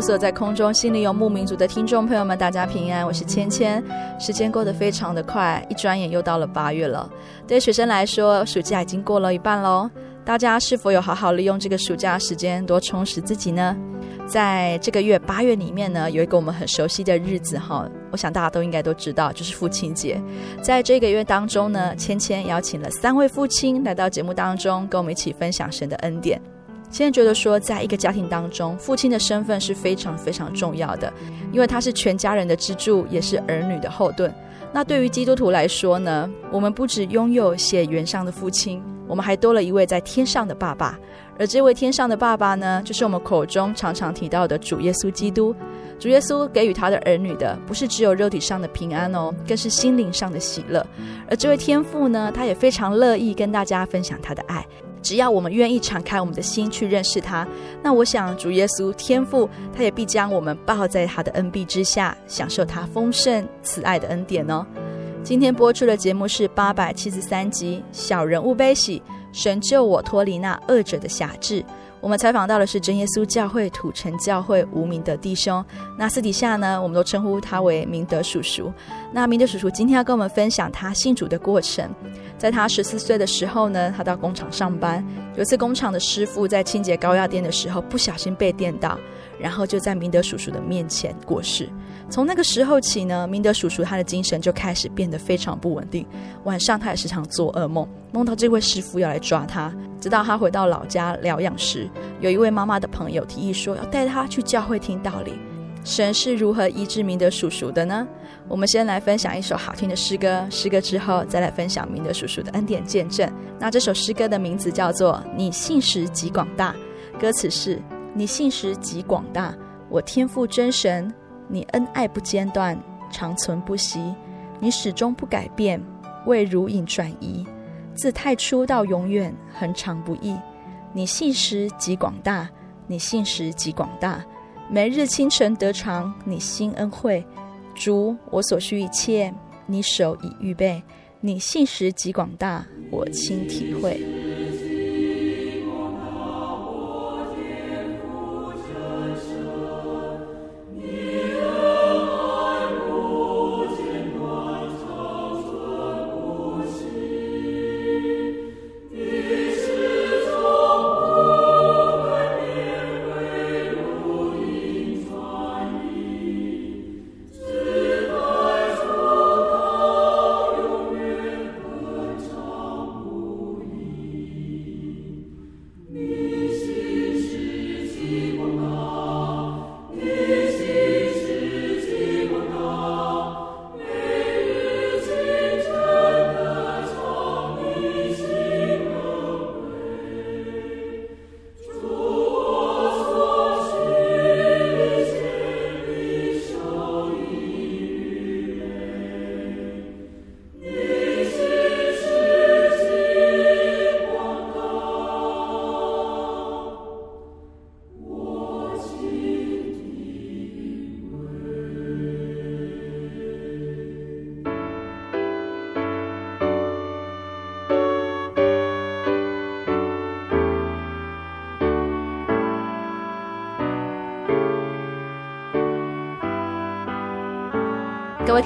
所有在空中心里有牧民族的听众朋友们，大家平安，我是芊芊。时间过得非常的快，一转眼又到了八月了。对学生来说，暑假已经过了一半喽。大家是否有好好利用这个暑假时间，多充实自己呢？在这个月八月里面呢，有一个我们很熟悉的日子哈，我想大家都应该都知道，就是父亲节。在这个月当中呢，芊芊邀请了三位父亲来到节目当中，跟我们一起分享神的恩典。现在觉得说，在一个家庭当中，父亲的身份是非常非常重要的，因为他是全家人的支柱，也是儿女的后盾。那对于基督徒来说呢，我们不只拥有血缘上的父亲，我们还多了一位在天上的爸爸。而这位天上的爸爸呢，就是我们口中常常提到的主耶稣基督。主耶稣给予他的儿女的，不是只有肉体上的平安哦，更是心灵上的喜乐。而这位天父呢，他也非常乐意跟大家分享他的爱。只要我们愿意敞开我们的心去认识他，那我想主耶稣天父，他也必将我们抱在他的恩庇之下，享受他丰盛慈爱的恩典哦。今天播出的节目是八百七十三集《小人物悲喜》，神救我脱离那恶者的辖制。我们采访到的是真耶稣教会土城教会吴明德弟兄。那私底下呢，我们都称呼他为明德叔叔。那明德叔叔今天要跟我们分享他信主的过程。在他十四岁的时候呢，他到工厂上班。有一次，工厂的师傅在清洁高压电的时候不小心被电到，然后就在明德叔叔的面前过世。从那个时候起呢，明德叔叔他的精神就开始变得非常不稳定。晚上他也时常做噩梦，梦到这位师傅要来抓他。直到他回到老家疗养时，有一位妈妈的朋友提议说要带他去教会听道理。神是如何医治明德叔叔的呢？我们先来分享一首好听的诗歌，诗歌之后再来分享明德叔叔的恩典见证。那这首诗歌的名字叫做《你信实极广大》，歌词是：你信实极广大，我天赋真神，你恩爱不间断，长存不息，你始终不改变，未如影转移，自太初到永远，恒常不易。你信实极广大，你信实极广大。每日清晨得尝你新恩惠，主，我所需一切，你手已预备。你信实极广大，我亲体会。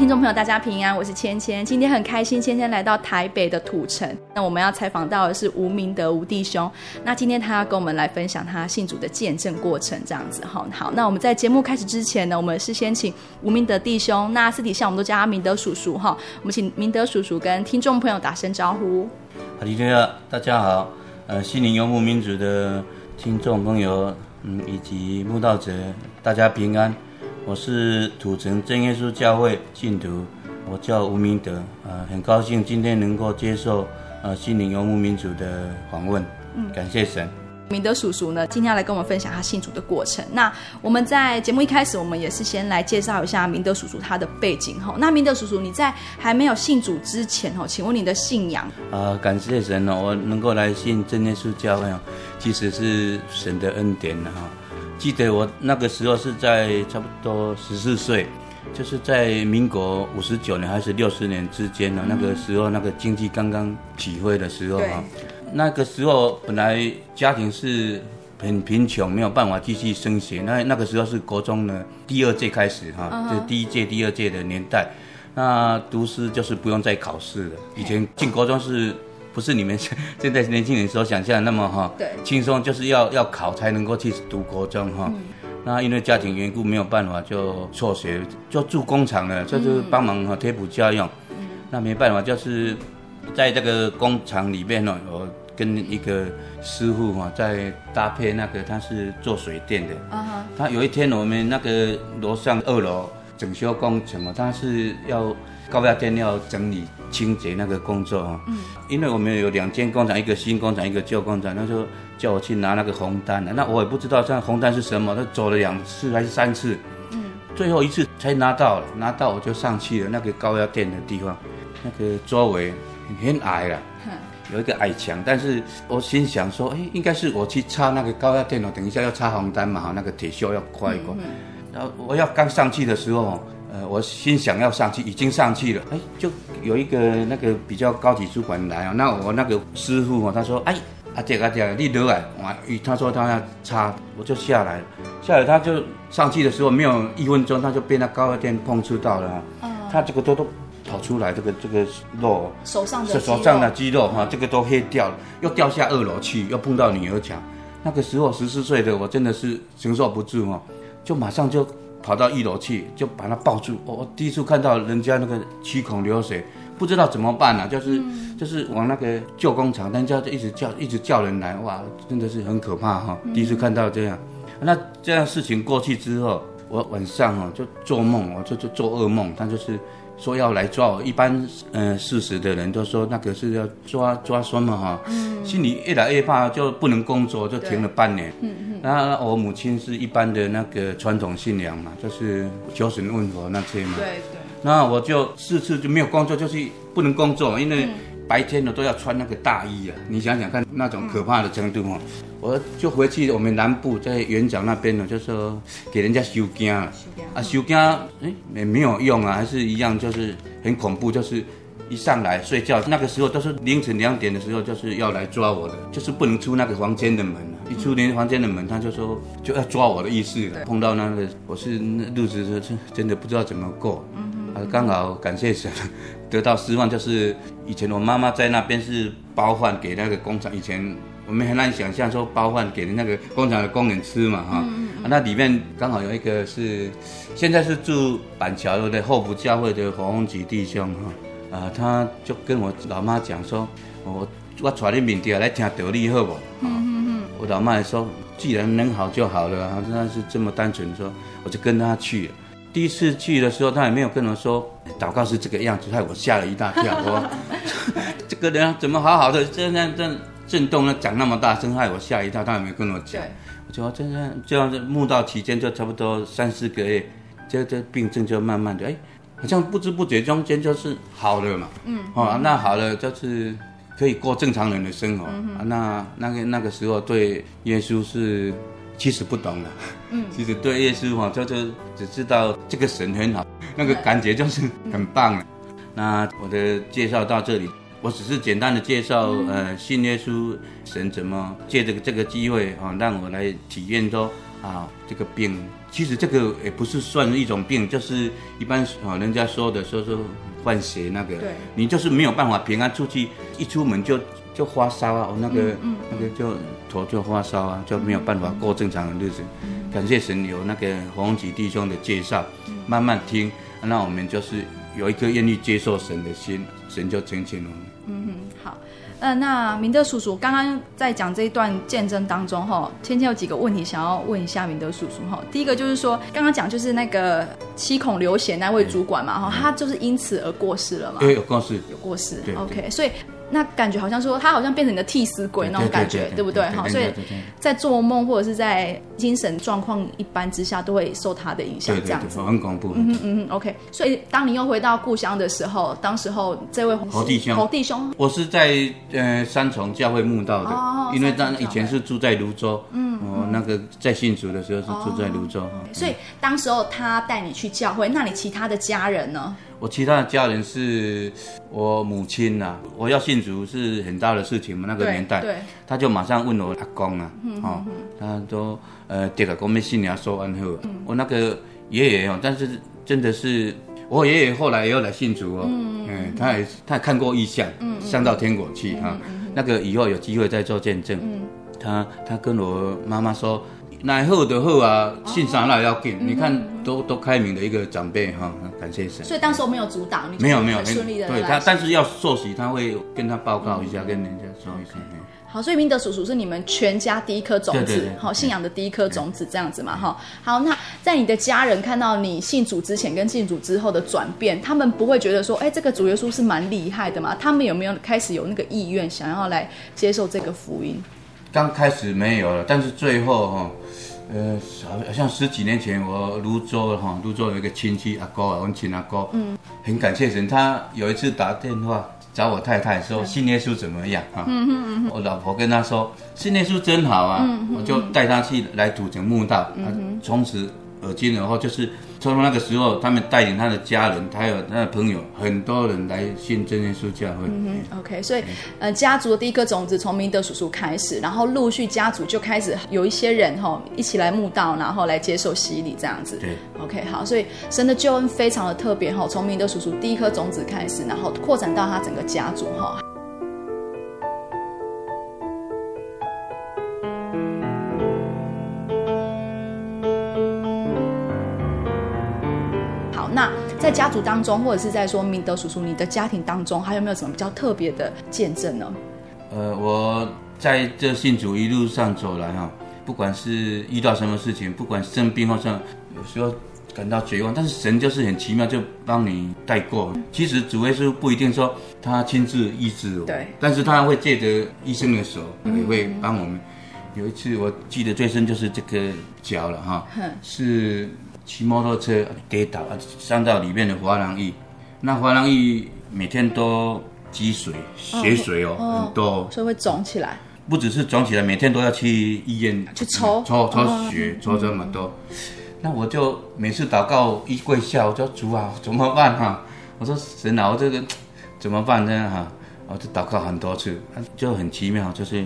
听众朋友，大家平安，我是芊芊。今天很开心，芊芊来到台北的土城。那我们要采访到的是吴明德吴弟兄。那今天他要跟我们来分享他信主的见证过程，这样子哈。好，那我们在节目开始之前呢，我们是先请吴明德弟兄，那私底下我们都叫他明德叔叔哈。我们请明德叔叔跟听众朋友打声招呼。哈利路亚，大家好，呃，西宁游牧民族的听众朋友，嗯，以及慕道者，大家平安。我是土城真耶稣教会信徒，我叫吴明德，呃，很高兴今天能够接受呃心灵游牧民族的访问，嗯，感谢神。明德叔叔呢，今天要来跟我们分享他信主的过程。那我们在节目一开始，我们也是先来介绍一下明德叔叔他的背景哈。那明德叔叔，你在还没有信主之前哈，请问你的信仰？啊、呃，感谢神哦，我能够来信真耶稣教会，其实是神的恩典哈。记得我那个时候是在差不多十四岁，就是在民国五十九年还是六十年之间呢。那个时候，那个经济刚刚起飞的时候啊，那个时候本来家庭是很贫穷，没有办法继续升学。那那个时候是国中的第二届开始哈，就第一届、第二届的年代。那读书就是不用再考试了。以前进国中是。不是你们 现在年轻人所想象的那么哈，对，轻松就是要要考才能够去读国中哈。嗯、那因为家庭缘故没有办法就辍学，就住工厂了，就是帮忙哈贴补家用。嗯、那没办法，就是在这个工厂里面呢，我跟一个师傅哈在搭配那个他是做水电的。啊。他有一天我们那个楼上二楼整修工程嘛，他是要高压电要整理。清洁那个工作啊，嗯，因为我们有两间工厂，一个新工厂，一个旧工厂，他说叫我去拿那个红单，那我也不知道这红单是什么，他走了两次还是三次，嗯，最后一次才拿到了，拿到我就上去了那个高压电的地方，那个周围很矮了，有一个矮墙，但是我心想说，哎，应该是我去插那个高压电哦，等一下要插红单嘛，哈，那个铁锈要刮一刮，然后我要刚上去的时候。呃，我心想要上去，已经上去了，哎，就有一个那个比较高级主管来啊，那我那个师傅哦，他说，哎，阿姐阿姐，你得来，哇，他说他要擦，我就下来，下来他就上去的时候没有一分钟，他就被那高压电碰触到了，嗯，他这个都都跑出来，这个这个肉，手上的手上的肌肉哈，这个都黑掉了，又掉下二楼去，又碰到女儿墙，那个时候十四岁的我真的是承受不住哦，就马上就。跑到一楼去，就把他抱住。我、哦、第一次看到人家那个七孔流水，不知道怎么办呢、啊？就是、嗯、就是往那个旧工厂，人家就一直叫，一直叫人来，哇，真的是很可怕哈、哦！嗯、第一次看到这样，那这样事情过去之后，我晚上哦就做梦，我就就做噩梦，他就是。说要来抓我，一般嗯、呃，事实的人都说那个是要抓抓什么哈，嗯、心里越来越怕，就不能工作，就停了半年。嗯嗯。那我母亲是一般的那个传统信仰嘛，就是求神问佛那些嘛。对对。那我就四次就没有工作，就是不能工作，因为。嗯白天呢都要穿那个大衣啊，你想想看那种可怕的程度哦。我就回去我们南部在园长那边呢，就说给人家修惊了。啊，修惊哎也没有用啊，还是一样，就是很恐怖，就是一上来睡觉那个时候都是凌晨两点的时候，就是要来抓我的，就是不能出那个房间的门啊。一出那房间的门，他就说就要抓我的意思了。碰到那个我是那日子是真的不知道怎么过。啊，刚好感谢神。得到失望，就是以前我妈妈在那边是包饭给那个工厂，以前我们很难想象说包饭给那个工厂的工人吃嘛哈，嗯嗯、啊，那里面刚好有一个是现在是住板桥的后福教会的黄宏吉弟兄哈，啊，他就跟我老妈讲说，我我带你明天来听道理好不？嗯嗯嗯，我老妈也说，既然能好就好了，啊，他是这么单纯说，我就跟他去了。第一次去的时候，他也没有跟我说祷告是这个样子，害我吓了一大跳。我 这个人怎么好好的，这样这样震动呢，讲那么大声，害我吓一跳。他也没跟我讲。对我就这样这样子，慕道期间就差不多三四个月，这这病症就慢慢的，哎，好像不知不觉中间就是好了嘛。嗯。哦，那好了就是可以过正常人的生活。嗯啊，那那个那个时候对耶稣是。其实不懂的，嗯，其实对耶稣哈，就就只知道这个神很好，那个感觉就是很棒了。那我的介绍到这里，我只是简单的介绍，呃，信耶稣神怎么借这个这个机会啊，让我来体验说啊，这个病。其实这个也不是算一种病，就是一般啊，人家说的说说换血那个，对，你就是没有办法平安出去，一出门就就发烧啊，那个、嗯嗯、那个就头就发烧啊，就没有办法过正常的日子。嗯、感谢神有那个红旗弟兄的介绍，嗯、慢慢听，那我们就是有一颗愿意接受神的心，神就成全了。嗯哼，好。呃，那明德叔叔刚刚在讲这一段见证当中，哈，芊芊有几个问题想要问一下明德叔叔，哈。第一个就是说，刚刚讲就是那个七孔流血那位主管嘛，哈，他就是因此而过世了嘛？对，有过世，有过世。对，OK，所以。那感觉好像说他好像变成你的替死鬼那种感觉，对不对？哈，所以在做梦或者是在精神状况一般之下，都会受他的影响，这样子。很恐怖。嗯嗯嗯 OK，所以当你又回到故乡的时候，当时候这位侯弟兄，侯弟兄，我是在呃三重教会墓道的，因为当以前是住在泸州，嗯，我那个在信主的时候是住在芦洲，所以当时候他带你去教会，那你其他的家人呢？我其他的家人是我母亲呐、啊，我要信主是很大的事情嘛，那个年代，对，他就马上问我阿公啊，嗯、哦，他说呃，这个公没信仰说完后，嗯、我那个爷爷哦，但是真的是我爷爷后来也要来信主哦，嗯，嗯他也他也看过异象，嗯，上到天国去哈，那个以后有机会再做见证，嗯，他他跟我妈妈说。乃好的后啊，信啥那要紧，你看都都开明的一个长辈哈，感谢神。所以当时我没有阻挡，没有没有很顺利的。对他，但是要受洗，他会跟他报告一下，跟人家说一下。好，所以明德叔叔是你们全家第一颗种子，好信仰的第一颗种子这样子嘛哈。好，那在你的家人看到你信主之前跟信主之后的转变，他们不会觉得说，哎，这个主耶稣是蛮厉害的嘛？他们有没有开始有那个意愿想要来接受这个福音？刚开始没有了，但是最后哈。呃，好像十几年前，我泸州哈，泸州有一个亲戚阿哥啊，我亲阿哥，嗯，很感谢神，他有一次打电话找我太太说信耶稣怎么样啊，嗯嗯嗯，我老婆跟他说信耶稣真好啊，嗯、我就带他去来土城墓道，嗯，从此而今然后就是。从那个时候，他们带领他的家人，还有他的朋友，很多人来信真耶稣教会。嗯哼，OK，所以，呃，家族的第一颗种子从明德叔叔开始，然后陆续家族就开始有一些人哈、哦，一起来慕道，然后来接受洗礼这样子。对，OK，好，所以神的救恩非常的特别哈、哦，从明德叔叔第一颗种子开始，然后扩展到他整个家族哈。哦在家族当中，或者是在说明德叔叔你的家庭当中，还有没有什么比较特别的见证呢？呃，我在这信主一路上走来哈，不管是遇到什么事情，不管生病或者有时候感到绝望，但是神就是很奇妙，就帮你带过。其实主耶稣不一定说他亲自医治我，对，但是他会借着医生的手也会帮我们。嗯、有一次我记得最深就是这个脚了哈，是。骑摩托车跌倒啊，伤到里面的滑囊液，那滑囊液每天都积水、血水哦，哦很多，所以会肿起来。不只是肿起来，每天都要去医院去抽抽抽血，抽这么多。嗯、那我就每次祷告一跪下，我就主啊，怎么办哈、啊？我说神啊，我这个怎么办呢哈？我就祷告很多次，就很奇妙，就是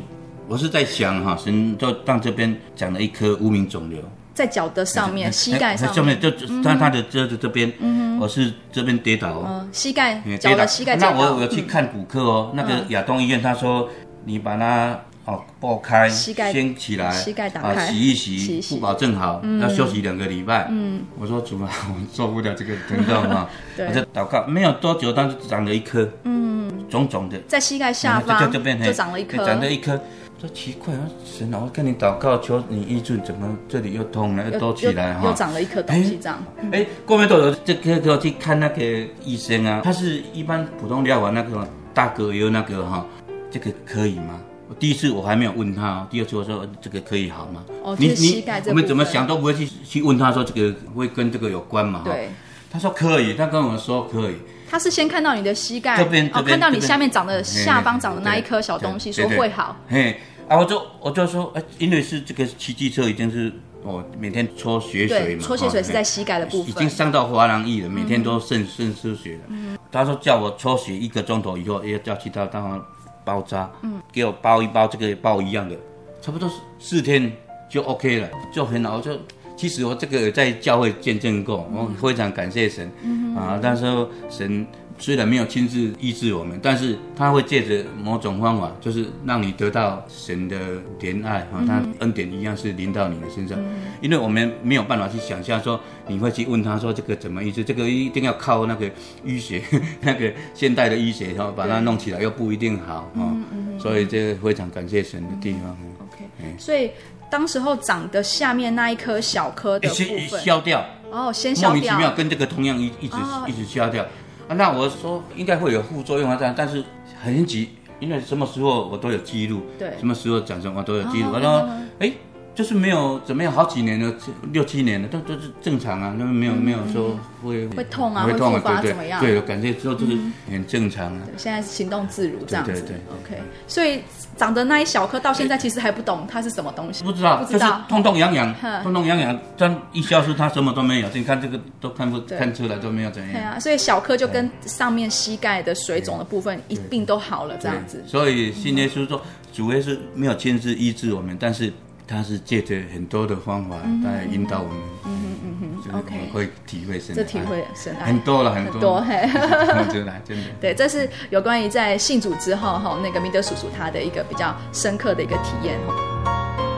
我是在想哈，神就让这边长了一颗无名肿瘤。在脚的上面，膝盖上面，就他他的这这这边，我是这边跌倒。哦，膝盖脚的膝盖。那我我去看骨科哦，那个亚东医院他说，你把它哦剥开，膝盖掀起来，膝盖打开，洗一洗，不保证好，要休息两个礼拜。嗯，我说主啊，我受不了这个疼痛啊，我就祷告，没有多久，但是长了一颗，嗯，肿肿的，在膝盖下方就长了一颗，长了一颗。奇怪啊，神啊，我跟你祷告，求你医治，怎么这里又痛了，又多起来哈？又长了一颗东西这样。哎，过没多久，这个给我去看那个医生啊，他是一般普通疗法那个大哥有那个哈，这个可以吗？我第一次我还没有问他，第二次我说这个可以好吗？哦，你你我们怎么想都不会去去问他说这个会跟这个有关嘛？对，他说可以，他跟我们说可以。他是先看到你的膝盖这边，哦，看到你下面长的下方长的那一颗小东西，说会好。嘿。啊，我就我就说，哎，因为是这个骑机车已经是哦，每天搓血水嘛，搓血水是在膝盖的部分，已经伤到滑囊液了，每天都渗渗出血了。嗯，他说叫我搓血一个钟头以后，要叫其他地方包扎，嗯，给我包一包这个包一样的，差不多四天就 OK 了，就很好，就其实我这个在教会见证过，我非常感谢神，啊，那时候神。虽然没有亲自医治我们，但是他会借着某种方法，就是让你得到神的怜爱哈，他恩典一样是临到你的身上。因为我们没有办法去想象说你会去问他说这个怎么医治，这个一定要靠那个医学，那个现代的医学然后把它弄起来又不一定好哈，所以这个非常感谢神的地方。OK，所以当时候长的下面那一颗小颗的部分消掉哦，先消掉，莫名其妙跟这个同样一一直一直消掉。啊，那我说应该会有副作用啊，这样，但是很急，因为什么时候我都有记录，对，什么时候讲什么都有记录。我说，哎。就是没有怎么样，好几年了，六七年了，都都是正常啊，那没有没有说会会痛啊，会复发怎么样？对，感觉之后就是很正常啊。现在行动自如这样子。对对。OK，所以长的那一小颗到现在其实还不懂它是什么东西。不知道，不知道，痛痛痒痒，痛痛痒痒，但一消失，它什么都没有。你看这个都看不看出来都没有怎样。对啊，所以小颗就跟上面膝盖的水肿的部分一并都好了这样子。所以信耶稣说，主耶稣没有亲自医治我们，但是。他是借着很多的方法来引导我们，嗯哼嗯哼，OK，会体会神，这体会神爱。很多了，很多，嘿，真的真的。对，这是有关于在信主之后哈，那个明德叔叔他的一个比较深刻的一个体验哈。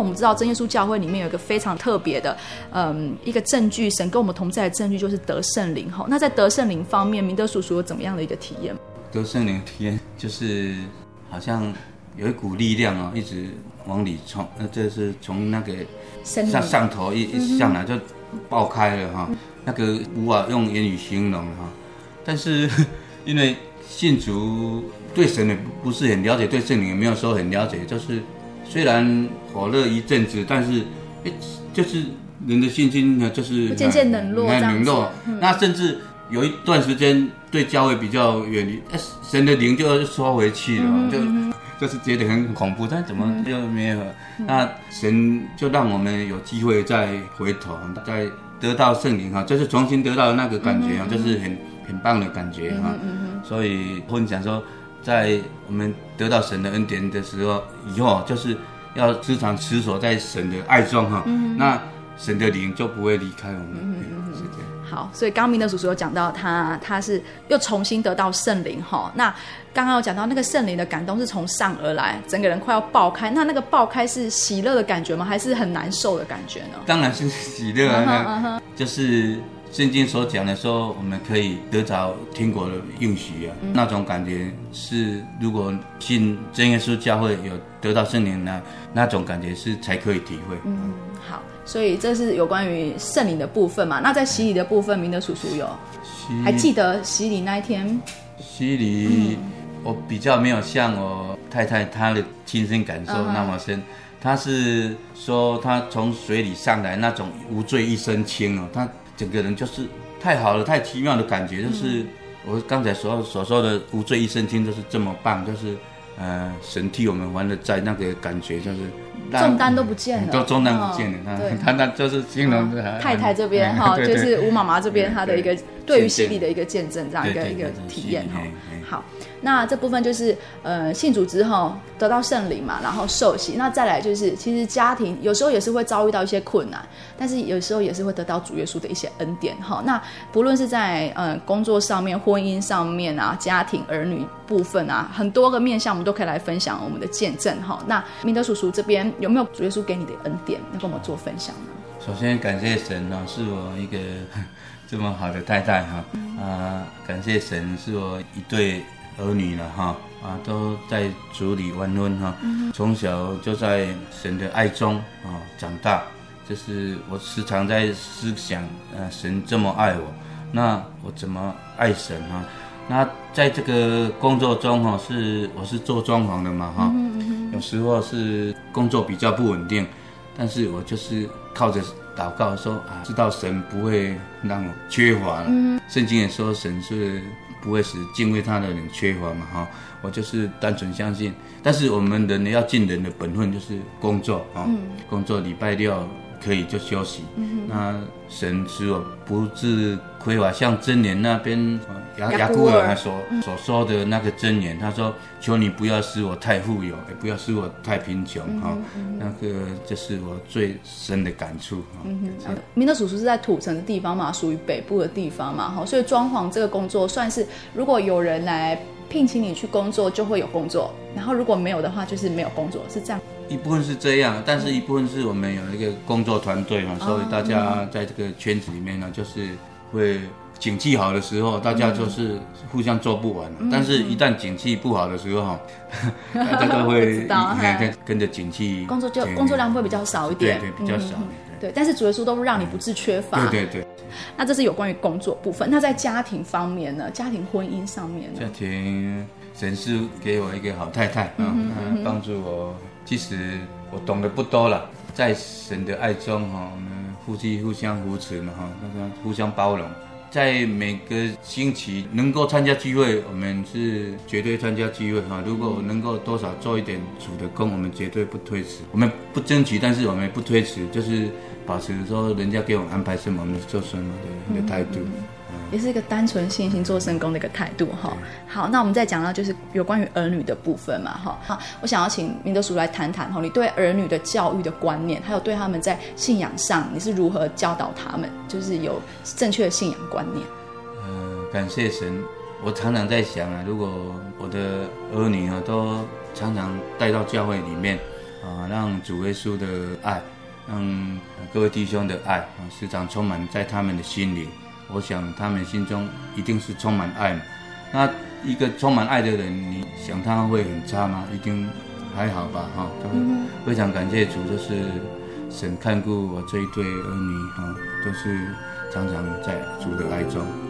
我们知道真耶稣教会里面有一个非常特别的，嗯，一个证据，神跟我们同在的证据就是得圣灵哈。那在得圣灵方面，明德叔叔有怎么样的一个体验？得圣灵体验就是好像有一股力量啊，一直往里冲，呃，这是从那个上上头一一上来就爆开了哈，那个无法用言语形容哈。但是因为信主对神也不是很了解，对圣灵也没有说很了解，就是。虽然火热一阵子，但是，哎，就是人的信心呢，就是渐渐冷落，冷落。那甚至有一段时间对教会比较远离，哎，神的灵就要收回去了，就就是觉得很恐怖。但怎么就没有？那神就让我们有机会再回头，再得到圣灵哈，就是重新得到那个感觉啊，就是很很棒的感觉哈。所以分享说。在我们得到神的恩典的时候，以后就是要时常持守在神的爱中哈，嗯、那神的灵就不会离开我们。嗯嗯是这样。好，所以刚刚明德叔叔有讲到他，他是又重新得到圣灵哈。那刚刚有讲到那个圣灵的感动是从上而来，整个人快要爆开。那那个爆开是喜乐的感觉吗？还是很难受的感觉呢？当然是喜乐啊，就是。圣经所讲的说，我们可以得着天国的应许啊，嗯、那种感觉是，如果信真耶稣教会有得到圣灵呢那种感觉是才可以体会。嗯，好，所以这是有关于圣灵的部分嘛。那在洗礼的部分，明德叔叔有洗还记得洗礼那一天？洗礼，我比较没有像我太太她的亲身感受那么深。她、uh. 是说她从水里上来那种无罪一身轻哦，她。整个人就是太好了，太奇妙的感觉，就是我刚才所所说的无罪一身轻，就是这么棒，就是呃，神替我们还了债，那个感觉就是重担都不见了，都重担不见了。他他 那就是形容太太这边哈，就是吴妈妈这边她的一个对于洗礼的一个见证，这样一个一个体验哈。好。那这部分就是，呃，信主之后得到圣灵嘛，然后受洗。那再来就是，其实家庭有时候也是会遭遇到一些困难，但是有时候也是会得到主耶稣的一些恩典哈。那不论是在呃工作上面、婚姻上面啊、家庭儿女部分啊，很多个面向，我们都可以来分享我们的见证哈。那明德叔叔这边有没有主耶稣给你的恩典，能跟我们做分享呢？首先感谢神啊，是我一个这么好的太太哈啊、感谢神是我一对。儿女了哈啊，都在主里完婚哈，从小就在神的爱中啊长大，就是我时常在思想，呃，神这么爱我，那我怎么爱神啊？那在这个工作中哈，是我是做装潢的嘛哈，有时候是工作比较不稳定，但是我就是靠着祷告说啊，知道神不会让我缺乏了，圣经也说神是。不会使敬畏他的人缺乏嘛？哈，我就是单纯相信。但是我们人呢，要尽人的本分，就是工作啊，工作礼拜六可以就休息。嗯、那神使我不致亏乏，像真言那边雅雅古尔他所所说的那个真言，他说：“求你不要使我太富有，也不要使我太贫穷。嗯”哈、嗯，那个这是我最深的感触。嗯哼，明德叔叔是在土城的地方嘛，属于北部的地方嘛，哈，所以装潢这个工作算是，如果有人来聘请你去工作，就会有工作；然后如果没有的话，就是没有工作，是这样。一部分是这样，但是一部分是我们有一个工作团队嘛，所以大家在这个圈子里面呢，就是会景气好的时候，大家就是互相做不完。但是，一旦景气不好的时候，大家都会跟跟着景气，工作就工作量会比较少一点，对对，比较少。对，但是主耶稣都让你不致缺乏。对对对。那这是有关于工作部分。那在家庭方面呢？家庭婚姻上面呢？家庭神是给我一个好太太啊，帮助我。其实我懂得不多了，在神的爱中哈，我们夫妻互相扶持嘛哈，大家互相包容，在每个星期能够参加聚会，我们是绝对参加聚会哈。如果能够多少做一点主的工，我们绝对不推迟。我们不争取，但是我们不推迟，就是保持说人家给我们安排什么，我们做什么的一个态度。也是一个单纯信心做神功的一个态度哈。好，那我们再讲到就是有关于儿女的部分嘛哈。好，我想要请明德叔来谈谈哈，你对儿女的教育的观念，还有对他们在信仰上你是如何教导他们，就是有正确的信仰观念。嗯、呃，感谢神，我常常在想啊，如果我的儿女啊都常常带到教会里面啊，让主耶稣的爱，让各位弟兄的爱啊，时常充满在他们的心里。我想他们心中一定是充满爱嘛。那一个充满爱的人，你想他会很差吗？一定还好吧，哈。非常感谢主，就是神看顾我这一对儿女，哈，都是常常在主的爱中。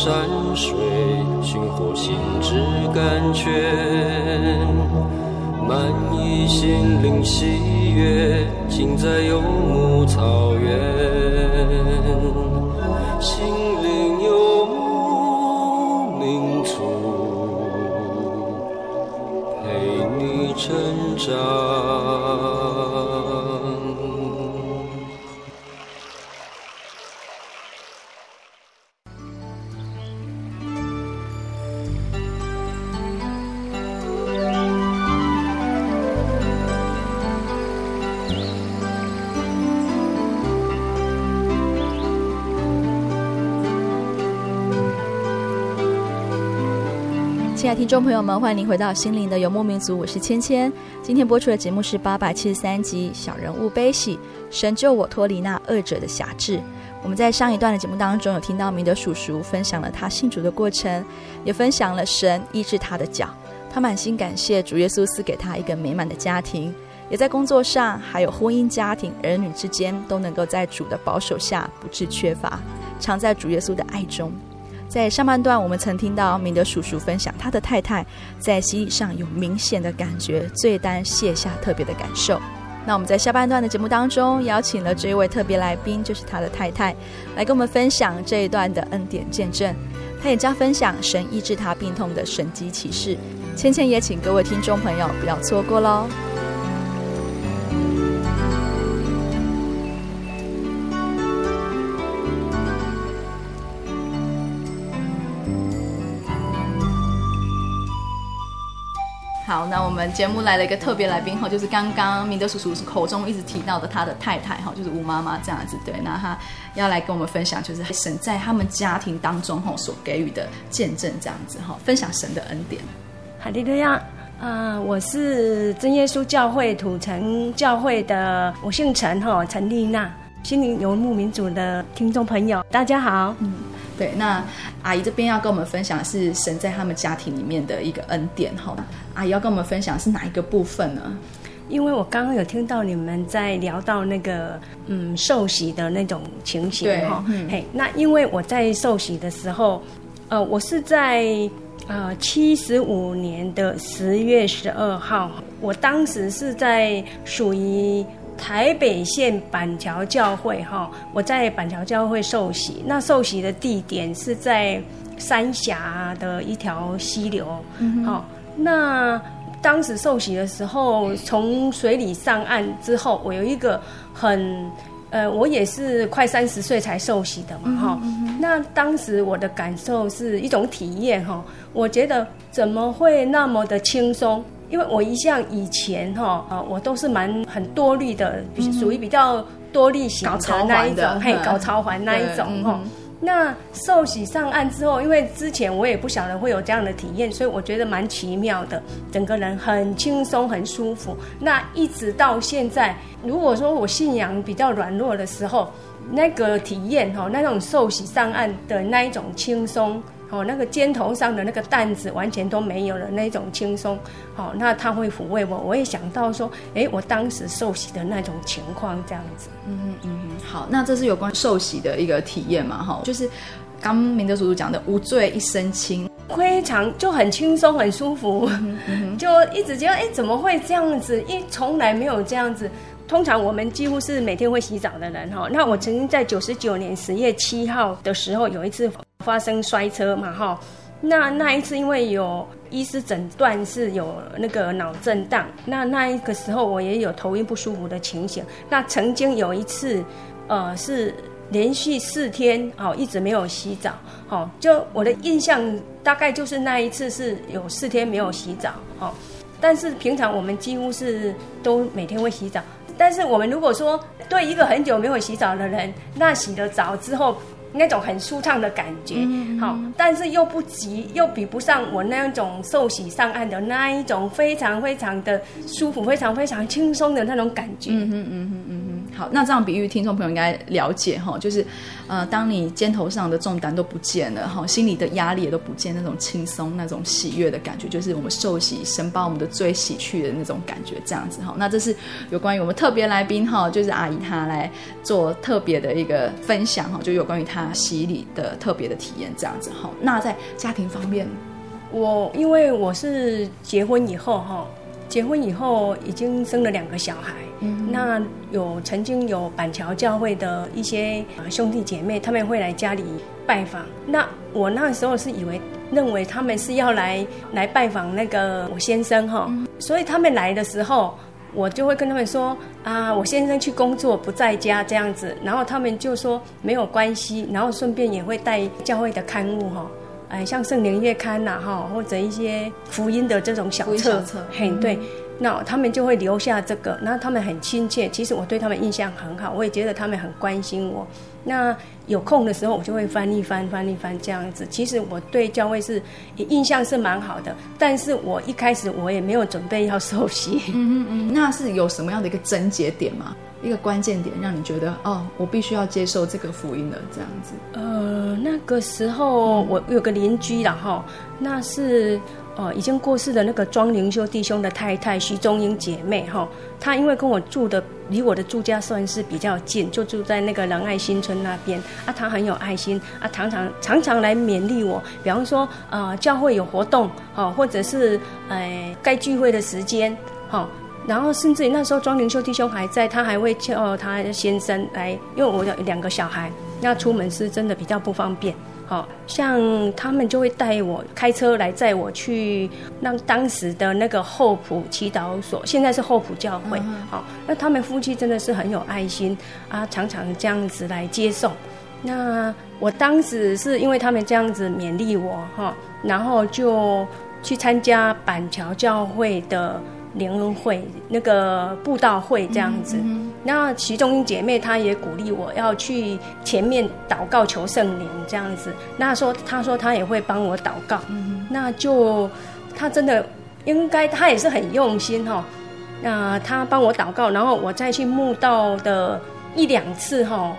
山水寻获心之甘泉，满溢心灵喜悦，尽在有听众朋友们，欢迎您回到心灵的游牧民族，我是芊芊。今天播出的节目是八百七十三集《小人物悲喜》，神救我脱离那恶者的辖制。我们在上一段的节目当中有听到明德叔叔分享了他信主的过程，也分享了神医治他的脚。他满心感谢主耶稣赐给他一个美满的家庭，也在工作上还有婚姻、家庭、儿女之间都能够在主的保守下不致缺乏，常在主耶稣的爱中。在上半段，我们曾听到明德叔叔分享他的太太在洗礼上有明显的感觉，最担卸下特别的感受。那我们在下半段的节目当中，邀请了这位特别来宾，就是他的太太，来跟我们分享这一段的恩典见证。他也将分享神医治他病痛的神迹奇事。芊芊也请各位听众朋友不要错过喽。好，那我们节目来了一个特别来宾哈，就是刚刚明德叔叔口中一直提到的他的太太哈，就是吴妈妈这样子。对，那他要来跟我们分享，就是神在他们家庭当中哈所给予的见证这样子哈，分享神的恩典。哈利路亚，啊，我是真耶稣教会土城教会的，我姓陈哈，陈丽娜，心灵游牧民族的听众朋友，大家好。嗯。对，那阿姨这边要跟我们分享的是神在他们家庭里面的一个恩典哈。阿姨要跟我们分享的是哪一个部分呢？因为我刚刚有听到你们在聊到那个嗯受洗的那种情形哈。嗯。嘿，那因为我在受洗的时候，呃，我是在呃七十五年的十月十二号，我当时是在属于。台北县板桥教会哈，我在板桥教会受洗。那受洗的地点是在三峡的一条溪流。嗯，好，那当时受洗的时候，从水里上岸之后，我有一个很呃，我也是快三十岁才受洗的嘛哈。那当时我的感受是一种体验哈，我觉得怎么会那么的轻松？因为我一向以前哈啊，我都是蛮很多虑的，属于比较多虑型的那一种，嘿，搞超环那一种哈。那受洗上岸之后，因为之前我也不晓得会有这样的体验，所以我觉得蛮奇妙的，整个人很轻松很舒服。那一直到现在，如果说我信仰比较软弱的时候，那个体验哈，那种受洗上岸的那一种轻松。哦，那个肩头上的那个担子完全都没有了，那种轻松。好，那他会抚慰我，我也想到说，哎，我当时受洗的那种情况这样子。嗯哼嗯嗯。好，那这是有关受洗的一个体验嘛？哈，就是刚明德叔叔讲的无罪一身轻，非常就很轻松很舒服，嗯嗯、就一直觉得哎，怎么会这样子？一从来没有这样子。通常我们几乎是每天会洗澡的人哈。那我曾经在九十九年十月七号的时候有一次。发生摔车嘛，哈，那那一次因为有医师诊断是有那个脑震荡，那那一个时候我也有头晕不舒服的情形。那曾经有一次，呃，是连续四天哦一直没有洗澡，哦，就我的印象大概就是那一次是有四天没有洗澡，哦，但是平常我们几乎是都每天会洗澡。但是我们如果说对一个很久没有洗澡的人，那洗了澡之后。那种很舒畅的感觉，好、嗯，但是又不急，又比不上我那种受洗上岸的那一种非常非常的舒服、非常非常轻松的那种感觉。嗯嗯嗯嗯嗯嗯。好，那这样比喻，听众朋友应该了解哈，就是呃，当你肩头上的重担都不见了哈，心里的压力也都不见，那种轻松、那种喜悦的感觉，就是我们受洗，神把我们的罪洗去的那种感觉，这样子哈。那这是有关于我们特别来宾哈，就是阿姨她来做特别的一个分享哈，就有关于她。洗礼的特别的体验，这样子哈。那在家庭方面，我因为我是结婚以后哈，结婚以后已经生了两个小孩。嗯，那有曾经有板桥教会的一些兄弟姐妹，他们会来家里拜访。那我那时候是以为认为他们是要来来拜访那个我先生哈，所以他们来的时候。我就会跟他们说啊，我先生去工作不在家这样子，然后他们就说没有关系，然后顺便也会带教会的刊物哈，哎，像圣灵月刊呐哈，或者一些福音的这种小册，嘿，对，那他们就会留下这个，然后他们很亲切，其实我对他们印象很好，我也觉得他们很关心我。那有空的时候，我就会翻一翻，翻一翻这样子。其实我对教会是印象是蛮好的，但是我一开始我也没有准备要受洗。嗯嗯嗯，那是有什么样的一个症结点吗？一个关键点让你觉得哦，我必须要接受这个福音了，这样子。呃，那个时候我有个邻居然后那是。哦，已经过世的那个庄灵修弟兄的太太徐中英姐妹哈，她因为跟我住的离我的住家算是比较近，就住在那个仁爱新村那边啊。她很有爱心啊，常常常常来勉励我，比方说啊、呃，教会有活动哦，或者是呃该聚会的时间哈，然后甚至于那时候庄灵修弟兄还在，他还会叫他先生来，因为我有两个小孩。那出门是真的比较不方便。好像他们就会带我开车来载我去那当时的那个后埔祈祷所，现在是后埔教会。好，那他们夫妻真的是很有爱心啊，常常这样子来接送。那我当时是因为他们这样子勉励我哈，然后就去参加板桥教会的。联恩会那个布道会这样子，那其中姐妹她也鼓励我要去前面祷告求圣灵这样子。那说她说她也会帮我祷告，那就她真的应该她也是很用心哈。那她帮我祷告，然后我再去墓道的一两次哈，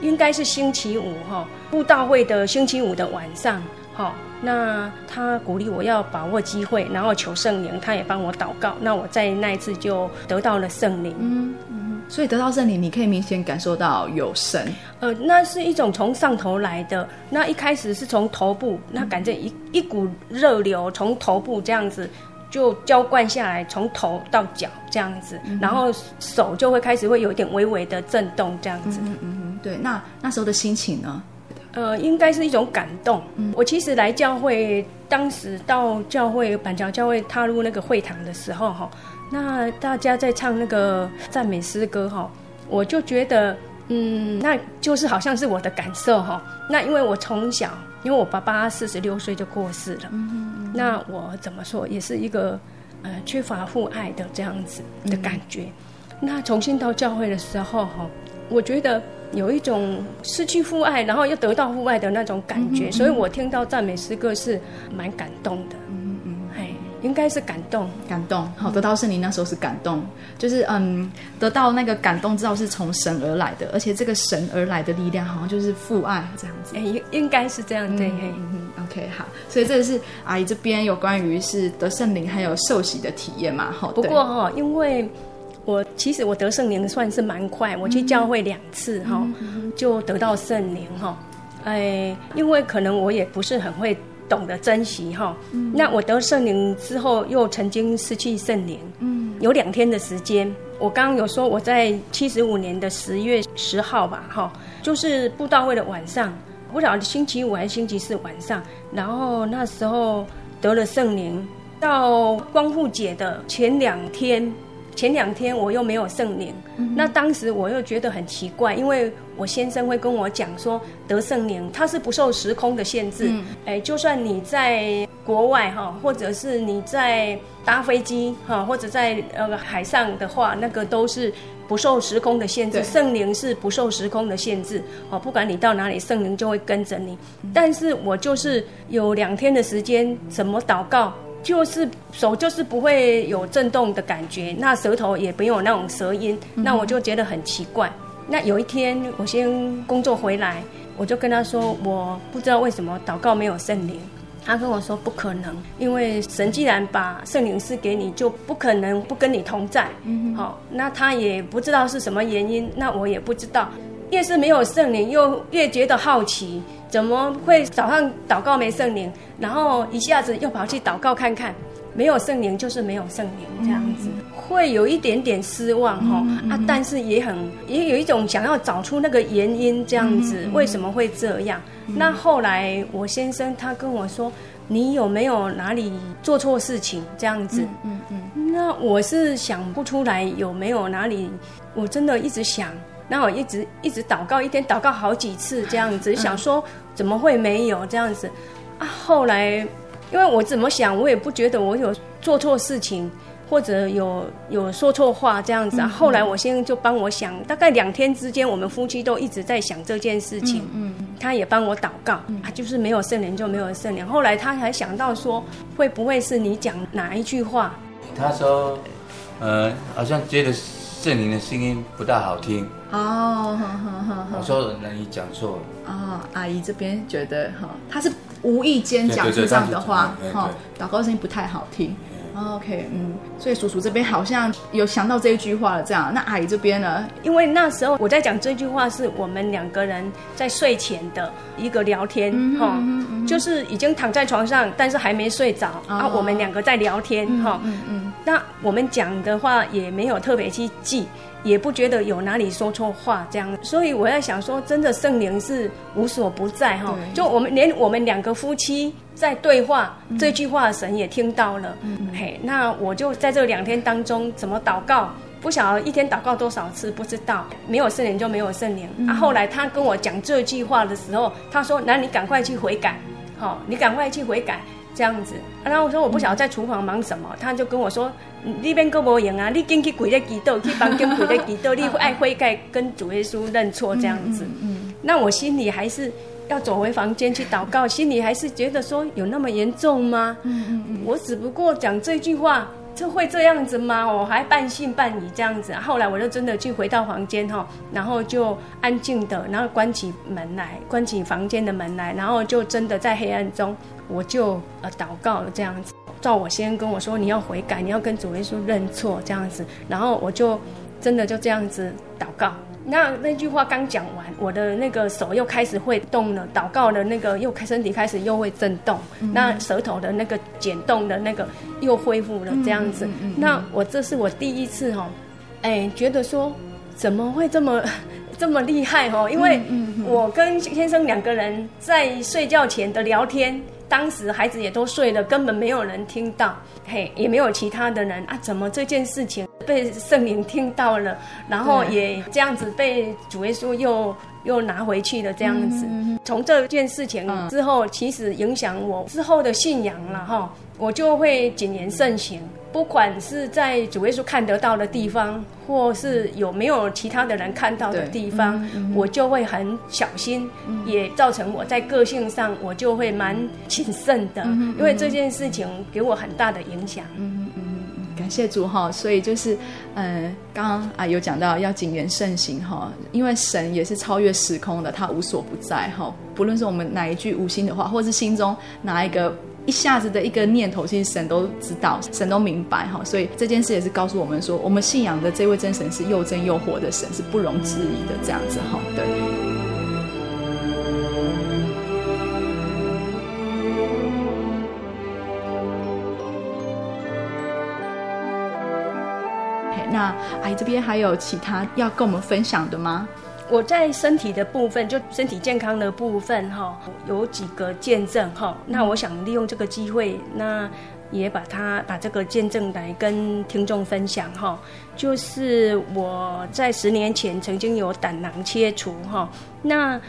应该是星期五哈，布道会的星期五的晚上哈。那他鼓励我要把握机会，然后求圣灵，他也帮我祷告。那我在那一次就得到了圣灵。嗯嗯，所以得到圣灵，你可以明显感受到有神。呃，那是一种从上头来的。那一开始是从头部，那感觉一一股热流从头部这样子就浇灌下来，从头到脚这样子，嗯、然后手就会开始会有一点微微的震动这样子。嗯嗯嗯，对。那那时候的心情呢？呃，应该是一种感动。嗯，我其实来教会，当时到教会板桥教会踏入那个会堂的时候，哈，那大家在唱那个赞美诗歌，哈，我就觉得，嗯，那就是好像是我的感受，哈。那因为我从小，因为我爸爸四十六岁就过世了，嗯嗯嗯，那我怎么说，也是一个呃缺乏父爱的这样子的感觉。嗯，那重新到教会的时候，哈，我觉得。有一种失去父爱，然后又得到父爱的那种感觉，嗯嗯、所以我听到赞美诗歌是蛮感动的。嗯嗯，哎，应该是感动，感动。好，得到圣灵那时候是感动，就是嗯，得到那个感动，知道是从神而来的，而且这个神而来的力量，好像就是父爱这样子。哎，应应该是这样对。嗯嗯，OK，好。所以这是阿姨这边有关于是得圣灵还有受洗的体验嘛？好，不过哈，因为。我其实我得圣灵算是蛮快，我去教会两次哈，就得到圣灵哈。哎，因为可能我也不是很会懂得珍惜哈。那我得圣灵之后，又曾经失去圣灵，嗯，有两天的时间。我刚刚有说我在七十五年的十月十号吧，哈，就是布道会的晚上，不晓得星期五还是星期四晚上，然后那时候得了圣灵，到光复节的前两天。前两天我又没有圣灵，嗯、那当时我又觉得很奇怪，因为我先生会跟我讲说，得圣灵它是不受时空的限制，嗯。欸、就算你在国外哈，或者是你在搭飞机哈，或者在呃海上的话，那个都是不受时空的限制，圣灵是不受时空的限制，哦，不管你到哪里，圣灵就会跟着你。嗯、但是我就是有两天的时间，怎么祷告？就是手就是不会有震动的感觉，那舌头也没有那种舌音，那我就觉得很奇怪。那有一天我先工作回来，我就跟他说，我不知道为什么祷告没有圣灵。他跟我说不可能，因为神既然把圣灵赐给你，就不可能不跟你同在。嗯，好，那他也不知道是什么原因，那我也不知道。越是没有圣灵，又越觉得好奇。怎么会早上祷告没圣灵，然后一下子又跑去祷告看看，没有圣灵就是没有圣灵这样子，嗯、会有一点点失望哈、啊，但是也很也有一种想要找出那个原因这样子，嗯、为什么会这样？嗯、那后来我先生他跟我说，你有没有哪里做错事情这样子？嗯嗯，嗯那我是想不出来有没有哪里，我真的一直想。那我一直一直祷告，一天祷告好几次这样子，想说怎么会没有这样子啊？后来因为我怎么想，我也不觉得我有做错事情，或者有有说错话这样子啊。后来我先生就帮我想，大概两天之间，我们夫妻都一直在想这件事情。嗯，他也帮我祷告啊，就是没有圣灵就没有圣灵。后来他还想到说，会不会是你讲哪一句话？他说，呃，好像觉得圣灵的声音不大好听。哦，好好好好，我说那你讲错了。哦，阿姨这边觉得哈，她是无意间讲出这样的话，哈，祷告声音不太好听。OK，嗯，所以叔叔这边好像有想到这一句话了，这样。那阿姨这边呢？因为那时候我在讲这句话，是我们两个人在睡前的一个聊天，哈，就是已经躺在床上，但是还没睡着、哦、啊。我们两个在聊天哈，嗯嗯，那我们讲的话也没有特别去记，也不觉得有哪里说错话这样。所以我在想说，真的圣灵是无所不在哈，就我们连我们两个夫妻在对话、嗯、这句话，神也听到了。嗯、嘿，那我就在这两天当中怎么祷告。不晓得一天祷告多少次，不知道。没有圣灵就没有圣灵。嗯、啊，后来他跟我讲这句话的时候，他说：“那你赶快去悔改，好、哦，你赶快去悔改，这样子。啊”然后我说：“我不晓得在厨房忙什么。嗯”他就跟我说：“你边够无用啊？你进去跪在祈祷，去帮跟跪在祈祷，你爱悔改，跟主耶稣认错这样子。嗯”嗯，嗯那我心里还是要走回房间去祷告，心里还是觉得说有那么严重吗？嗯嗯嗯，我只不过讲这句话。这会这样子吗？我还半信半疑这样子。后来我就真的去回到房间哈，然后就安静的，然后关起门来，关起房间的门来，然后就真的在黑暗中，我就呃祷告了这样子。照我先跟我说，你要悔改，你要跟主耶稣认错这样子，然后我就真的就这样子祷告。那那句话刚讲完，我的那个手又开始会动了，祷告的那个又开身体开始又会震动，嗯、那舌头的那个减动的那个又恢复了这样子。嗯嗯嗯、那我这是我第一次哈，哎，觉得说怎么会这么 这么厉害哦？因为我跟先生两个人在睡觉前的聊天，当时孩子也都睡了，根本没有人听到，嘿，也没有其他的人啊，怎么这件事情？被圣灵听到了，然后也这样子被主耶稣又又拿回去了，这样子。从这件事情之后，其实影响我之后的信仰了哈，我就会谨言慎行，不管是在主耶稣看得到的地方，或是有没有其他的人看到的地方，我就会很小心，也造成我在个性上我就会蛮谨慎的，因为这件事情给我很大的影响。嗯嗯感谢主哈，所以就是，嗯，刚刚啊有讲到要谨言慎行哈，因为神也是超越时空的，他无所不在哈。不论是我们哪一句无心的话，或是心中哪一个一下子的一个念头，其实神都知道，神都明白哈。所以这件事也是告诉我们说，我们信仰的这位真神是又真又活的神，是不容置疑的这样子哈。对。那阿姨这边还有其他要跟我们分享的吗？我在身体的部分，就身体健康的部分哈，有几个见证哈。那我想利用这个机会，那也把它把这个见证来跟听众分享哈。就是我在十年前曾经有胆囊切除哈。那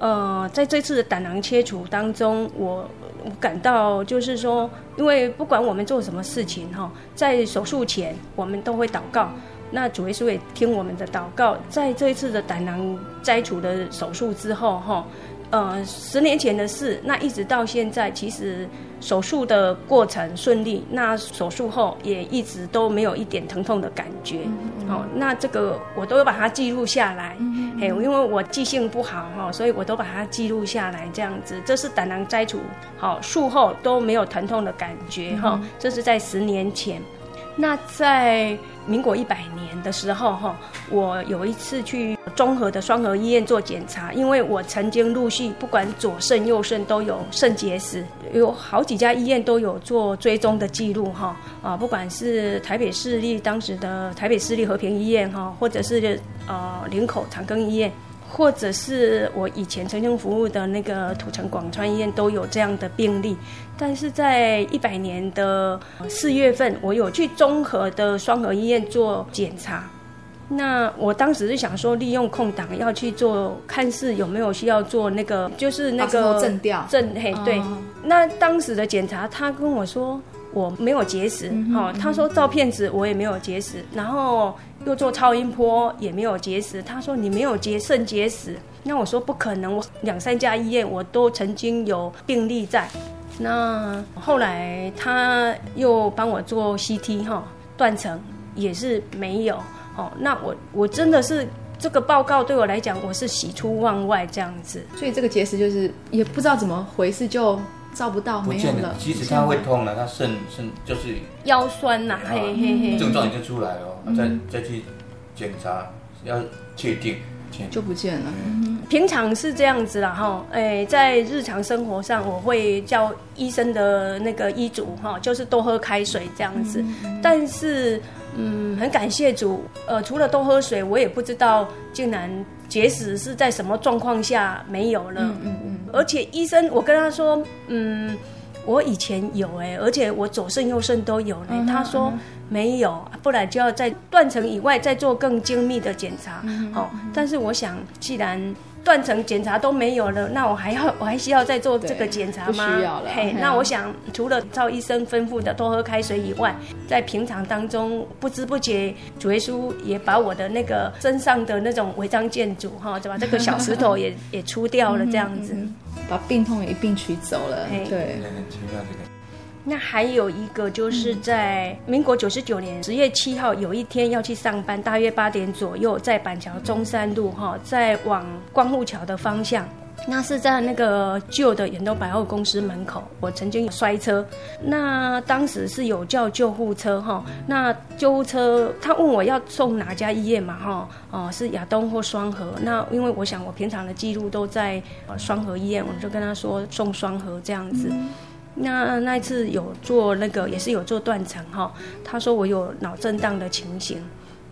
呃，在这次的胆囊切除当中，我。我感到就是说，因为不管我们做什么事情哈，在手术前我们都会祷告，那主耶稣也听我们的祷告。在这一次的胆囊摘除的手术之后哈，呃，十年前的事，那一直到现在，其实。手术的过程顺利，那手术后也一直都没有一点疼痛的感觉。嗯嗯、哦，那这个我都有把它记录下来。嘿，因为我记性不好哈，所以我都把它记录下来。这样子，这是胆囊摘除，好、哦，术后都没有疼痛的感觉哈、嗯哦。这是在十年前。那在民国一百年的时候，哈，我有一次去综合的双和医院做检查，因为我曾经陆续不管左肾右肾都有肾结石，有好几家医院都有做追踪的记录，哈，啊，不管是台北市立当时的台北市立和平医院，哈，或者是呃林口长庚医院。或者是我以前曾经服务的那个土城广川医院都有这样的病例，但是在一百年的四月份，我有去综合的双和医院做检查。那我当时是想说，利用空档要去做，看是有没有需要做那个，就是那个震掉震嘿对。哦、那当时的检查，他跟我说我没有结石，嗯、哦，他说照片子我也没有结石，然后。又做超音波也没有结石，他说你没有结肾结石，那我说不可能，我两三家医院我都曾经有病例在，那后来他又帮我做 CT 哈，断层也是没有哦，那我我真的是这个报告对我来讲我是喜出望外这样子，所以这个结石就是也不知道怎么回事就。照不到，没有了。其实他会痛了，他肾肾就是腰酸呐，嘿嘿嘿，症状已经出来了，再再去检查，要确定。就不见了。平常是这样子啦，哈，哎，在日常生活上，我会叫医生的那个医嘱，哈，就是多喝开水这样子。但是，嗯，很感谢主，呃，除了多喝水，我也不知道竟然结石是在什么状况下没有了。嗯嗯嗯。而且医生，我跟他说，嗯，我以前有哎，而且我左肾右肾都有呢。他说。没有，不然就要在断层以外再做更精密的检查。哦，但是我想，既然断层检查都没有了，那我还要 我还需要再做这个检查吗？不需要了。嘿，那我想，除了照医生吩咐的多喝开水以外，在平常当中不知不觉，主耶稣也把我的那个身上的那种违章建筑哈，就把这个小石头也 也除掉了，这样子，把病痛也一并取走了。嘿对。那还有一个，就是在民国九十九年十月七号，有一天要去上班，大约八点左右，在板桥中山路哈，在往光复桥的方向，那是在那个旧的远东百货公司门口，我曾经摔车，那当时是有叫救护车哈，那救护车他问我要送哪家医院嘛哈，哦是亚东或双河，那因为我想我平常的记录都在双河医院，我就跟他说送双河这样子。那那一次有做那个，也是有做断层哈。他说我有脑震荡的情形，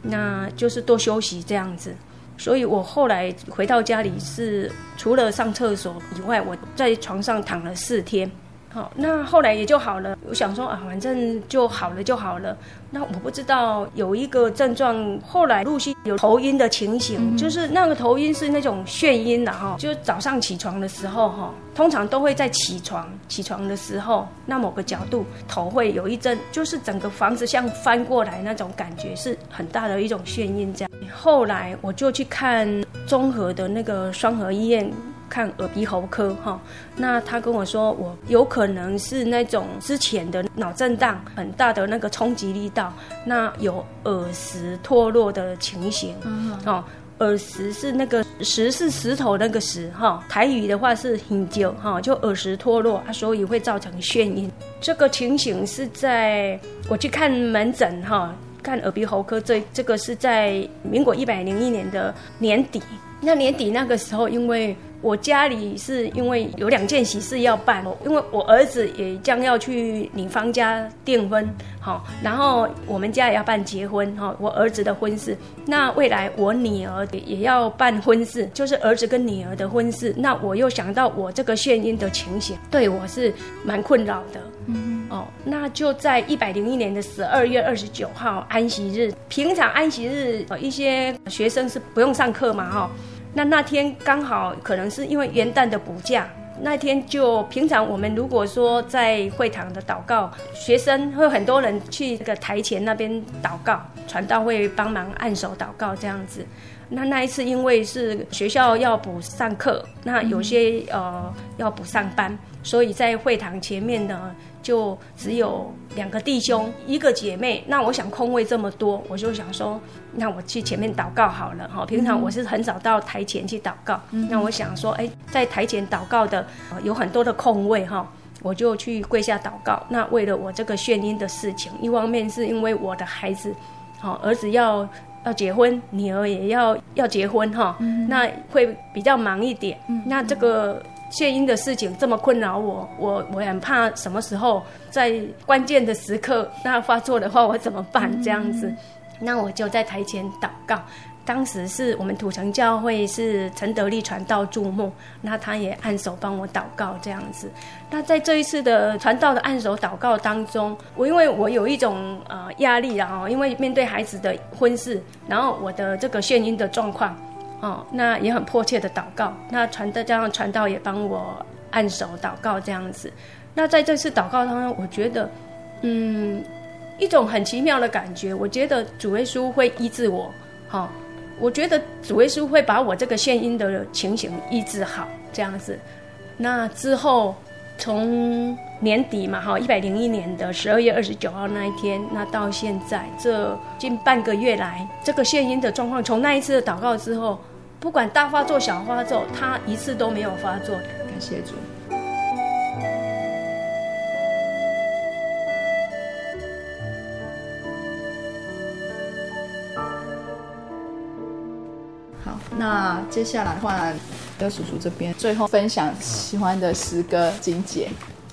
那就是多休息这样子。所以我后来回到家里是除了上厕所以外，我在床上躺了四天。好，那后来也就好了。我想说啊，反正就好了就好了。那我不知道有一个症状，后来陆续有头晕的情形，嗯、就是那个头晕是那种眩晕的哈。就早上起床的时候哈，通常都会在起床起床的时候，那某个角度头会有一阵，就是整个房子像翻过来那种感觉，是很大的一种眩晕这样。后来我就去看综合的那个双和医院。看耳鼻喉科哈，那他跟我说，我有可能是那种之前的脑震荡很大的那个冲击力道，那有耳石脱落的情形。嗯，哦，耳石是那个石是石头那个石哈，台语的话是很久哈，就耳石脱落啊，所以会造成眩晕。这个情形是在我去看门诊哈，看耳鼻喉科，这这个是在民国一百零一年的年底。那年底那个时候，因为我家里是因为有两件喜事要办，因为我儿子也将要去女方家订婚，好，然后我们家也要办结婚，哈，我儿子的婚事。那未来我女儿也要办婚事，就是儿子跟女儿的婚事。那我又想到我这个眩晕的情形，对我是蛮困扰的。嗯，哦，那就在一百零一年的十二月二十九号安息日，平常安息日，呃，一些学生是不用上课嘛，哈。那那天刚好可能是因为元旦的补假，那天就平常我们如果说在会堂的祷告，学生会很多人去那个台前那边祷告，传道会帮忙按手祷告这样子。那那一次因为是学校要补上课，那有些呃要补上班，所以在会堂前面呢。就只有两个弟兄，一个姐妹。那我想空位这么多，我就想说，那我去前面祷告好了哈。平常我是很少到台前去祷告。嗯、那我想说，哎，在台前祷告的有很多的空位哈，我就去跪下祷告。那为了我这个眩晕的事情，一方面是因为我的孩子，好儿子要要结婚，女儿也要要结婚哈，嗯、那会比较忙一点。嗯、那这个。眩晕的事情这么困扰我，我我很怕什么时候在关键的时刻那发作的话，我怎么办？这样子，那我就在台前祷告。当时是我们土城教会是陈德利传道注目，那他也按手帮我祷告这样子。那在这一次的传道的按手祷告当中，我因为我有一种呃压力啊，因为面对孩子的婚事，然后我的这个眩晕的状况。哦，那也很迫切的祷告，那传道这样传道也帮我按手祷告这样子。那在这次祷告当中，我觉得，嗯，一种很奇妙的感觉。我觉得主耶稣会医治我，哈、我觉得主耶稣会把我这个眩晕的情形医治好这样子。那之后从年底嘛，哈，一百零一年的十二月二十九号那一天，那到现在这近半个月来，这个眩晕的状况，从那一次的祷告之后。不管大发作小发作，他一次都没有发作。感谢主。好，那接下来换刘叔叔这边，最后分享喜欢的诗歌金姐。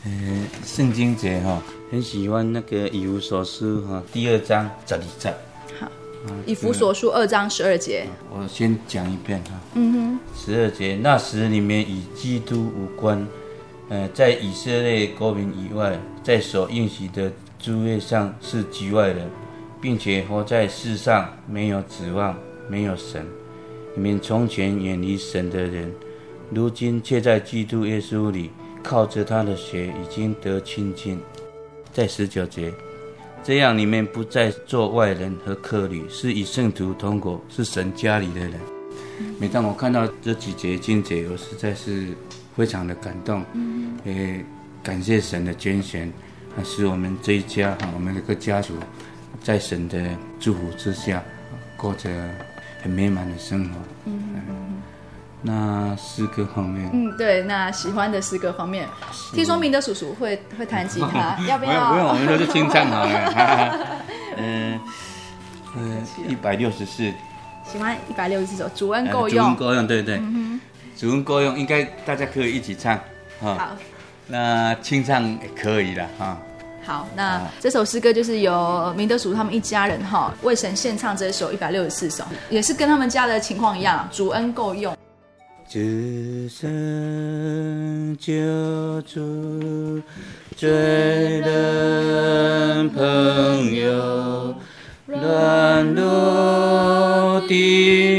嗯，圣经节哈，很喜欢那个以弗所书哈，第二章十二节。好，以弗所书二章十二节。我先讲一遍哈。嗯哼。十二节，那时你们与基督无关，呃，在以色列国民以外，在所应许的诸位上是局外人，并且活在世上没有指望，没有神。你们从前远离神的人，如今却在基督耶稣里，靠着他的血已经得清净。在十九节，这样你们不再做外人和客旅，是以圣徒同国，是神家里的人。每当我看到这几节经节，我实在是非常的感动，也感谢神的拣选，使我们这一家哈，我们这个家族，在神的祝福之下，过着。很美满的生活。那诗歌方面，嗯，对，那喜欢的诗歌方面，听说明德叔叔会会弹吉他，要不要？不用，我们都是清唱好了。嗯 嗯，一百六十四，喜欢一百六十四首，主恩够用，主恩够用，对对，嗯、主恩够用，应该大家可以一起唱。好，那清唱也可以了哈。好，那这首诗歌就是由明德叔他们一家人哈为神献唱这首一百六十四首，也是跟他们家的情况一样，主恩够用。只剩救主罪人朋友，软弱的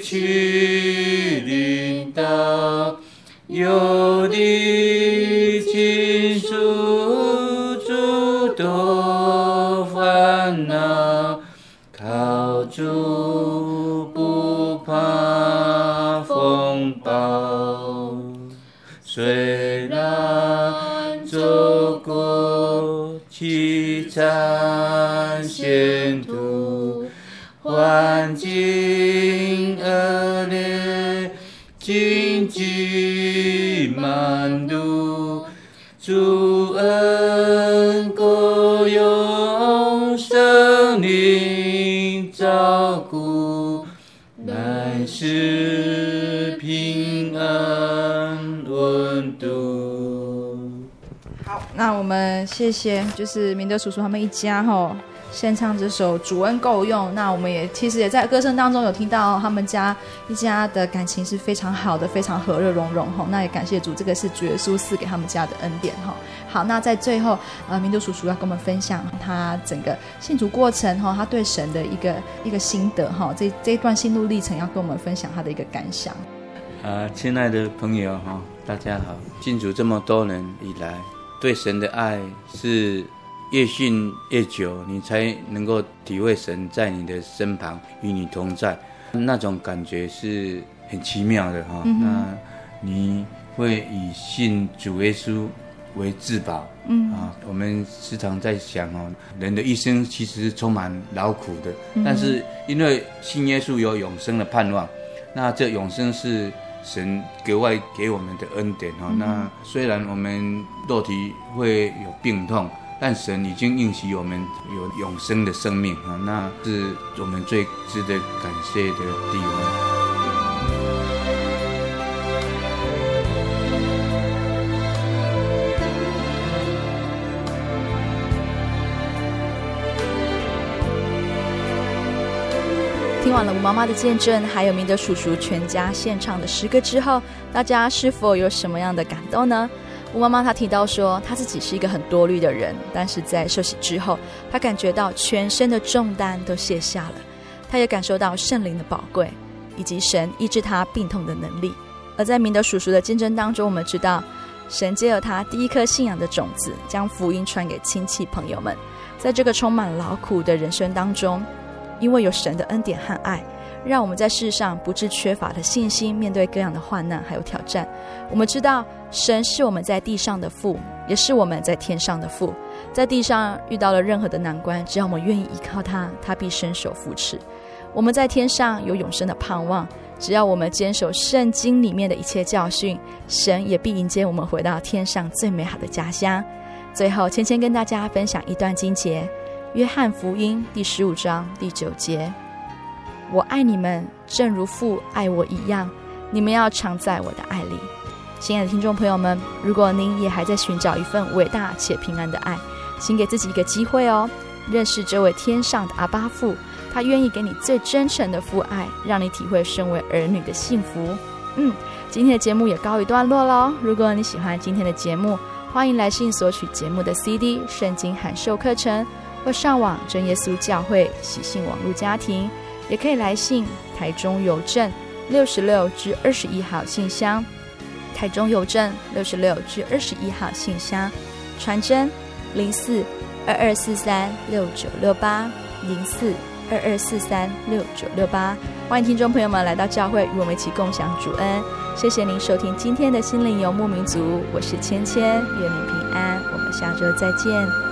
去领导有谢谢，就是明德叔叔他们一家哈，献唱这首《主恩够用》。那我们也其实也在歌声当中有听到他们家一家的感情是非常好的，非常和乐融融哈。那也感谢主，这个是主耶稣赐给他们家的恩典哈。好，那在最后，呃，明德叔叔要跟我们分享他整个信主过程哈，他对神的一个一个心得哈。这这一段心路历程要跟我们分享他的一个感想。啊，亲爱的朋友哈，大家好，信主这么多年以来。对神的爱是越信越久，你才能够体会神在你的身旁与你同在，那种感觉是很奇妙的哈。嗯、那你会以信主耶稣为至宝。嗯啊，我们时常在想哦，人的一生其实是充满劳苦的，嗯、但是因为信耶稣有永生的盼望，那这永生是神格外给我们的恩典哦。嗯、那虽然我们肉体会有病痛，但神已经应许我们有永生的生命啊，那是我们最值得感谢的地方。听完了吴妈妈的见证，还有明德叔叔全家献唱的诗歌之后，大家是否有什么样的感动呢？吴妈妈她提到说，她自己是一个很多虑的人，但是在受洗之后，她感觉到全身的重担都卸下了，她也感受到圣灵的宝贵，以及神医治她病痛的能力。而在明德叔叔的见证当中，我们知道，神借了他第一颗信仰的种子，将福音传给亲戚朋友们，在这个充满劳苦的人生当中。因为有神的恩典和爱，让我们在世上不致缺乏的信心，面对各样的患难还有挑战。我们知道神是我们在地上的父，也是我们在天上的父。在地上遇到了任何的难关，只要我们愿意依靠他，他必伸手扶持。我们在天上有永生的盼望，只要我们坚守圣经里面的一切教训，神也必迎接我们回到天上最美好的家乡。最后，芊芊跟大家分享一段经节。约翰福音第十五章第九节：“我爱你们，正如父爱我一样，你们要常在我的爱里。”亲爱的听众朋友们，如果您也还在寻找一份伟大且平安的爱，请给自己一个机会哦，认识这位天上的阿爸父，他愿意给你最真诚的父爱，让你体会身为儿女的幸福。嗯，今天的节目也告一段落喽。如果你喜欢今天的节目，欢迎来信索取节目的 CD《圣经函授课程》。或上网真耶稣教会喜信网络家庭，也可以来信台中邮政六十六至二十一号信箱，台中邮政六十六至二十一号信箱，传真零四二二四三六九六八零四二二四三六九六八，欢迎听众朋友们来到教会与我们一起共享主恩。谢谢您收听今天的心灵游牧民族，我是芊芊，愿您平安，我们下周再见。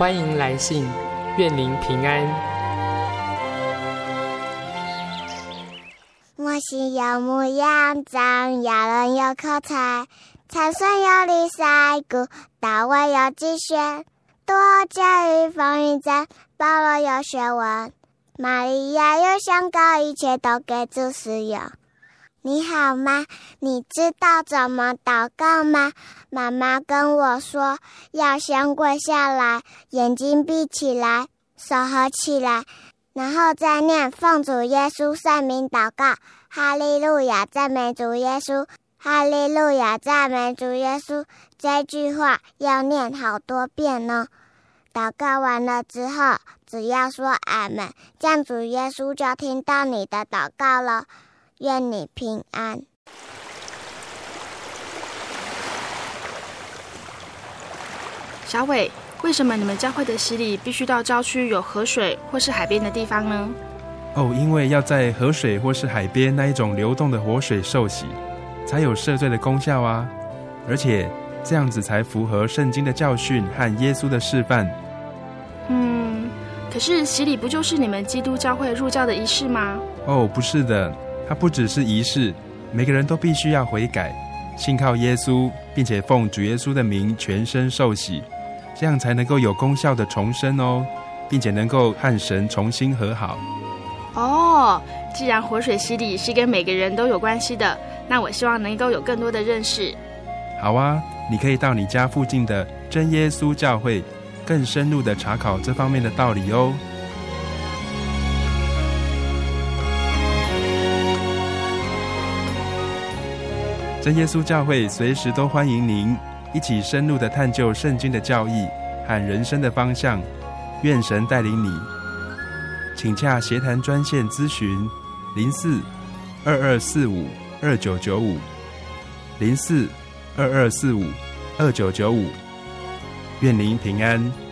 欢迎来信，愿您平安。我心有模样，长雅人有口才，才算有李赛古，大卫有机学，多加与风云战，保罗有学问，玛利亚有香膏，一切都给主使用。你好吗？你知道怎么祷告吗？妈妈跟我说，要先跪下来，眼睛闭起来，手合起来，然后再念奉主耶稣圣名祷告。哈利路亚，赞美主耶稣！哈利路亚，赞美主耶稣！这句话要念好多遍呢。祷告完了之后，只要说阿门，这样主耶稣就听到你的祷告了。愿你平安，小伟。为什么你们教会的洗礼必须到郊区有河水或是海边的地方呢？哦，因为要在河水或是海边那一种流动的活水受洗，才有赦罪的功效啊！而且这样子才符合圣经的教训和耶稣的示范。嗯，可是洗礼不就是你们基督教会入教的仪式吗？哦，不是的。它不只是仪式，每个人都必须要悔改，信靠耶稣，并且奉主耶稣的名全身受洗，这样才能够有功效的重生哦，并且能够和神重新和好。哦，既然活水洗礼是跟每个人都有关系的，那我希望能够有更多的认识。好啊，你可以到你家附近的真耶稣教会，更深入的查考这方面的道理哦。真耶稣教会随时都欢迎您一起深入的探究圣经的教义和人生的方向。愿神带领你，请洽协谈专线咨询：零四二二四五二九九五零四二二四五二九九五。愿您平安。